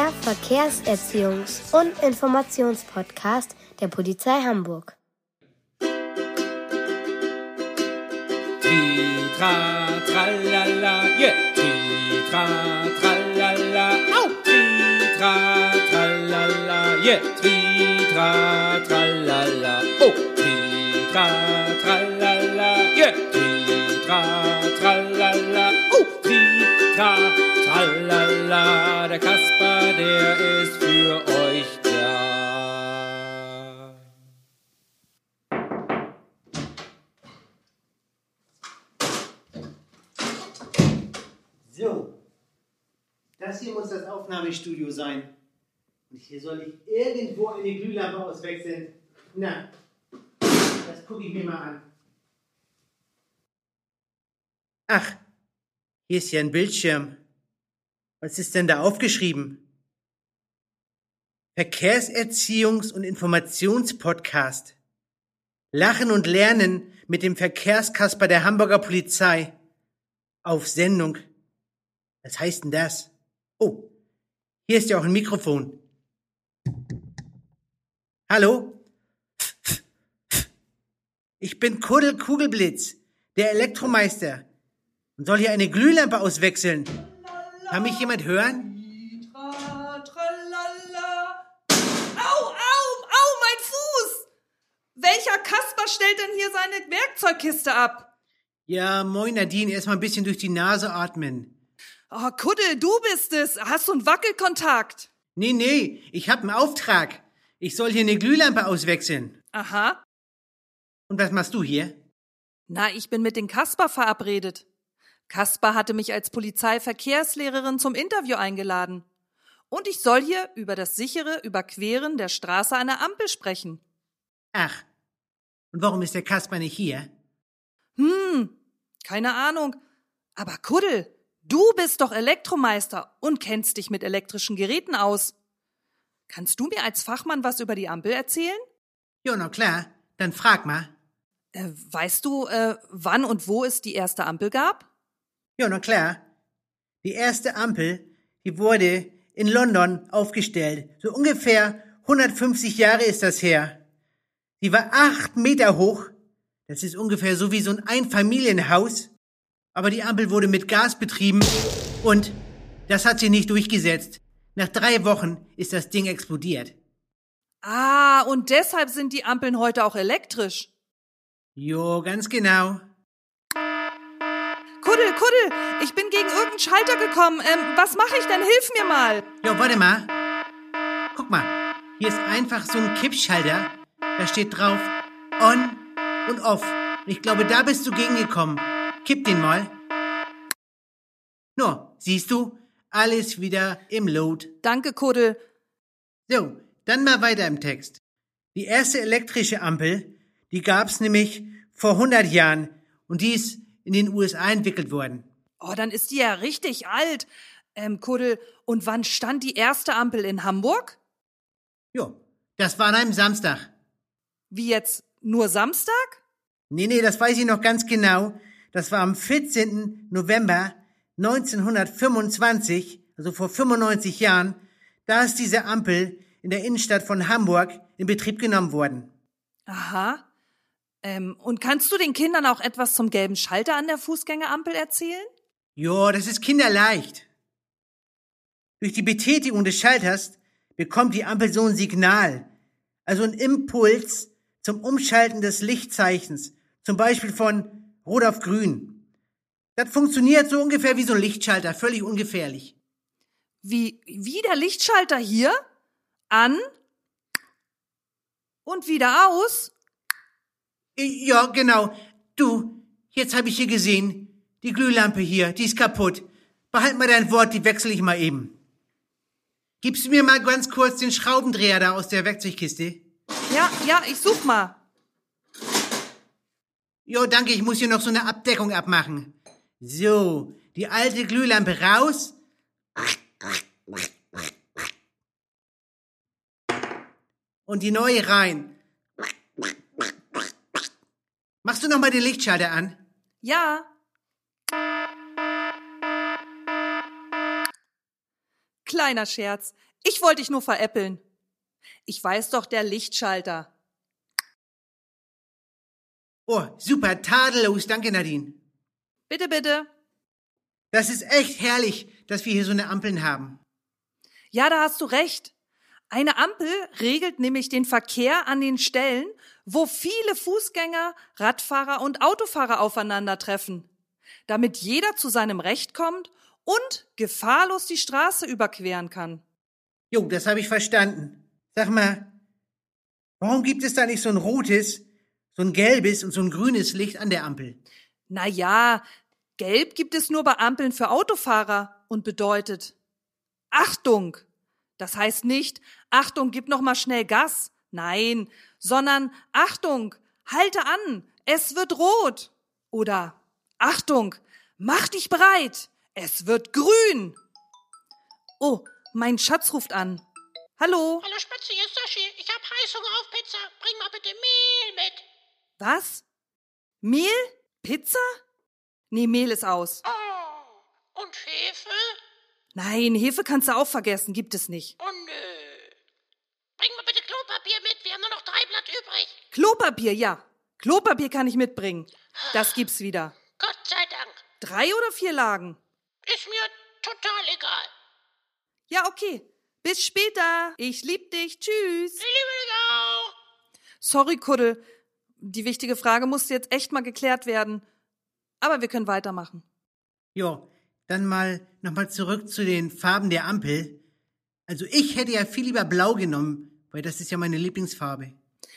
Der Verkehrserziehungs- und Informationspodcast der Polizei Hamburg. Tri, tra, tralala, yeah. Tri, tra, tralala, au. Tri, tra, tralala, yeah. Tri, tra, tralala, oh. Tri, tra, tralala, yeah. Der ist für euch da. So, das hier muss das Aufnahmestudio sein. Und hier soll ich irgendwo eine Glühlampe auswechseln. Na, das gucke ich mir mal an. Ach, hier ist ja ein Bildschirm. Was ist denn da aufgeschrieben? Verkehrserziehungs- und Informationspodcast. Lachen und Lernen mit dem Verkehrskasper der Hamburger Polizei. Auf Sendung. Was heißt denn das? Oh, hier ist ja auch ein Mikrofon. Hallo? Ich bin Kuddel Kugelblitz, der Elektromeister und soll hier eine Glühlampe auswechseln. Kann mich jemand hören? Tra, tralala. Au, au, au, mein Fuß! Welcher Kasper stellt denn hier seine Werkzeugkiste ab? Ja, moin Nadine, erstmal ein bisschen durch die Nase atmen. Oh, Kuddel, du bist es. Hast du einen Wackelkontakt? Nee, nee, ich hab einen Auftrag. Ich soll hier eine Glühlampe auswechseln. Aha. Und was machst du hier? Na, ich bin mit den Kasper verabredet. Kasper hatte mich als Polizeiverkehrslehrerin zum Interview eingeladen. Und ich soll hier über das sichere Überqueren der Straße einer Ampel sprechen. Ach, und warum ist der Kasper nicht hier? Hm, keine Ahnung. Aber Kuddel, du bist doch Elektromeister und kennst dich mit elektrischen Geräten aus. Kannst du mir als Fachmann was über die Ampel erzählen? Ja, na klar, dann frag mal. Äh, weißt du, äh, wann und wo es die erste Ampel gab? Ja, na klar. Die erste Ampel, die wurde in London aufgestellt. So ungefähr 150 Jahre ist das her. Die war acht Meter hoch. Das ist ungefähr so wie so ein Einfamilienhaus. Aber die Ampel wurde mit Gas betrieben und das hat sich nicht durchgesetzt. Nach drei Wochen ist das Ding explodiert. Ah, und deshalb sind die Ampeln heute auch elektrisch. Jo, ganz genau. Kuddel, Kuddel, ich bin gegen irgendeinen Schalter gekommen. Ähm, was mache ich denn? Hilf mir mal. Jo, warte mal. Guck mal, hier ist einfach so ein Kippschalter. Da steht drauf On und Off. Und ich glaube, da bist du gegengekommen. Kipp den mal. No, siehst du? Alles wieder im Load. Danke, Kuddel. So, dann mal weiter im Text. Die erste elektrische Ampel, die gab's nämlich vor 100 Jahren und die ist in den USA entwickelt worden. Oh, dann ist die ja richtig alt. Ähm, Kuddel, und wann stand die erste Ampel in Hamburg? Jo, das war an einem Samstag. Wie jetzt nur Samstag? Nee, nee, das weiß ich noch ganz genau. Das war am 14. November 1925, also vor 95 Jahren. Da ist diese Ampel in der Innenstadt von Hamburg in Betrieb genommen worden. Aha. Ähm, und kannst du den Kindern auch etwas zum gelben Schalter an der Fußgängerampel erzählen? Jo, das ist kinderleicht. Durch die Betätigung des Schalters bekommt die Ampel so ein Signal, also ein Impuls zum Umschalten des Lichtzeichens, zum Beispiel von Rot auf Grün. Das funktioniert so ungefähr wie so ein Lichtschalter, völlig ungefährlich. Wie, wie der Lichtschalter hier? An und wieder aus? Ja, genau. Du, jetzt habe ich hier gesehen, die Glühlampe hier, die ist kaputt. Behalt mal dein Wort, die wechsle ich mal eben. Gibst du mir mal ganz kurz den Schraubendreher da aus der Werkzeugkiste? Ja, ja, ich such mal. Jo, danke, ich muss hier noch so eine Abdeckung abmachen. So, die alte Glühlampe raus. Und die neue rein. Mach's Machst du noch mal den Lichtschalter an? Ja. Kleiner Scherz. Ich wollte dich nur veräppeln. Ich weiß doch, der Lichtschalter. Oh, super, tadellos. Danke, Nadine. Bitte, bitte. Das ist echt herrlich, dass wir hier so eine Ampeln haben. Ja, da hast du recht. Eine Ampel regelt nämlich den Verkehr an den Stellen, wo viele Fußgänger, Radfahrer und Autofahrer aufeinandertreffen, damit jeder zu seinem Recht kommt und gefahrlos die Straße überqueren kann. Jo, das habe ich verstanden. Sag mal, warum gibt es da nicht so ein rotes, so ein gelbes und so ein grünes Licht an der Ampel? Na ja, gelb gibt es nur bei Ampeln für Autofahrer und bedeutet Achtung. Das heißt nicht Achtung, gib noch mal schnell Gas. Nein, sondern Achtung, halte an, es wird rot. Oder Achtung, mach dich bereit, es wird grün. Oh, mein Schatz ruft an. Hallo, Hallo Spatzi, hier ist Sashi. Ich hab Heißhunger auf Pizza. Bring mal bitte Mehl mit. was? Mehl? Pizza? Nee, Mehl ist aus. Oh, und Hefe? Nein, Hefe kannst du auch vergessen, gibt es nicht. Oh nö. Bring mal bitte Klopapier mit. Wir haben nur noch drei Blatt übrig. Klopapier, ja. Klopapier kann ich mitbringen. Das gibt's wieder. Gott sei Dank. Drei oder vier Lagen? Ist mir total egal. Ja, okay. Bis später. Ich lieb dich. Tschüss. Ich liebe dich auch. Sorry, Kuddel. Die wichtige Frage musste jetzt echt mal geklärt werden. Aber wir können weitermachen. Jo, dann mal nochmal zurück zu den Farben der Ampel. Also ich hätte ja viel lieber blau genommen, weil das ist ja meine Lieblingsfarbe.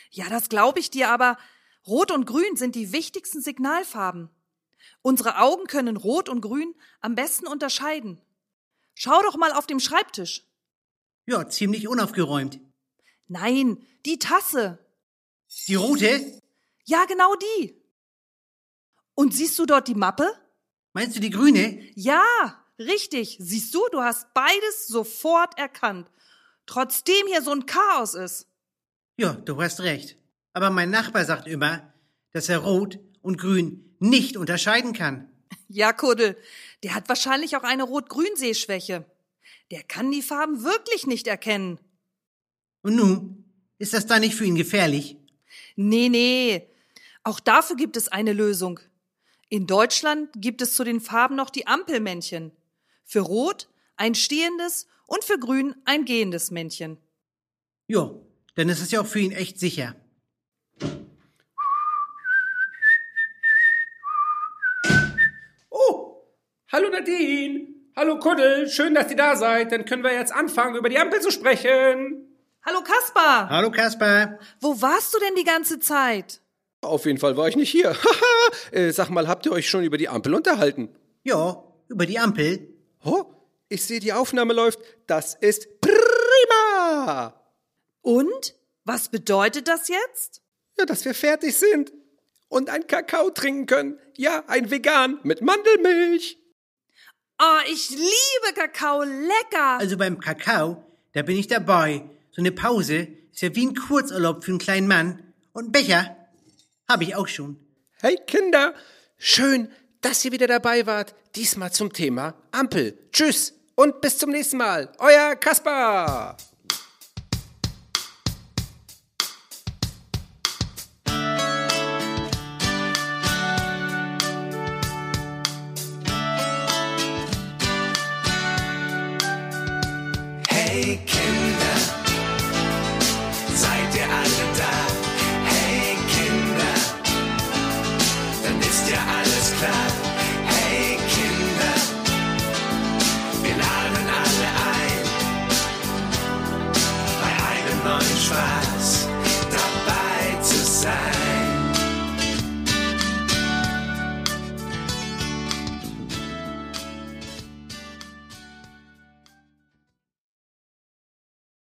Ja, das glaube ich dir, aber Rot und Grün sind die wichtigsten Signalfarben. Unsere Augen können Rot und Grün am besten unterscheiden. Schau doch mal auf dem Schreibtisch. Ja, ziemlich unaufgeräumt. Nein, die Tasse. Die rote? Ja, genau die. Und siehst du dort die Mappe? Meinst du die grüne? Ja, richtig. Siehst du, du hast beides sofort erkannt. Trotzdem hier so ein Chaos ist. Ja, du hast recht. Aber mein Nachbar sagt immer, dass er rot und grün nicht unterscheiden kann. Ja, Kuddel, der hat wahrscheinlich auch eine Rot-Grün-Sehschwäche. Der kann die Farben wirklich nicht erkennen. Und nun, ist das da nicht für ihn gefährlich? Nee, nee. Auch dafür gibt es eine Lösung. In Deutschland gibt es zu den Farben noch die Ampelmännchen. Für Rot ein stehendes und für Grün ein gehendes Männchen. Jo, dann ist es ja auch für ihn echt sicher. Oh, hallo Nadine. Hallo Kuddel, schön, dass ihr da seid. Dann können wir jetzt anfangen, über die Ampel zu sprechen. Hallo Kaspar! Hallo Kaspar. Wo warst du denn die ganze Zeit? Auf jeden Fall war ich nicht hier. Haha, äh, sag mal, habt ihr euch schon über die Ampel unterhalten? Ja, über die Ampel. Oh, ich sehe, die Aufnahme läuft. Das ist prima. Und? Was bedeutet das jetzt? Ja, dass wir fertig sind. Und ein Kakao trinken können. Ja, ein vegan mit Mandelmilch. Oh, ich liebe Kakao, lecker! Also beim Kakao, da bin ich dabei. So eine Pause ist ja wie ein Kurzurlaub für einen kleinen Mann. Und einen Becher habe ich auch schon. Hey Kinder, schön, dass ihr wieder dabei wart. Diesmal zum Thema Ampel. Tschüss und bis zum nächsten Mal. Euer Kaspar.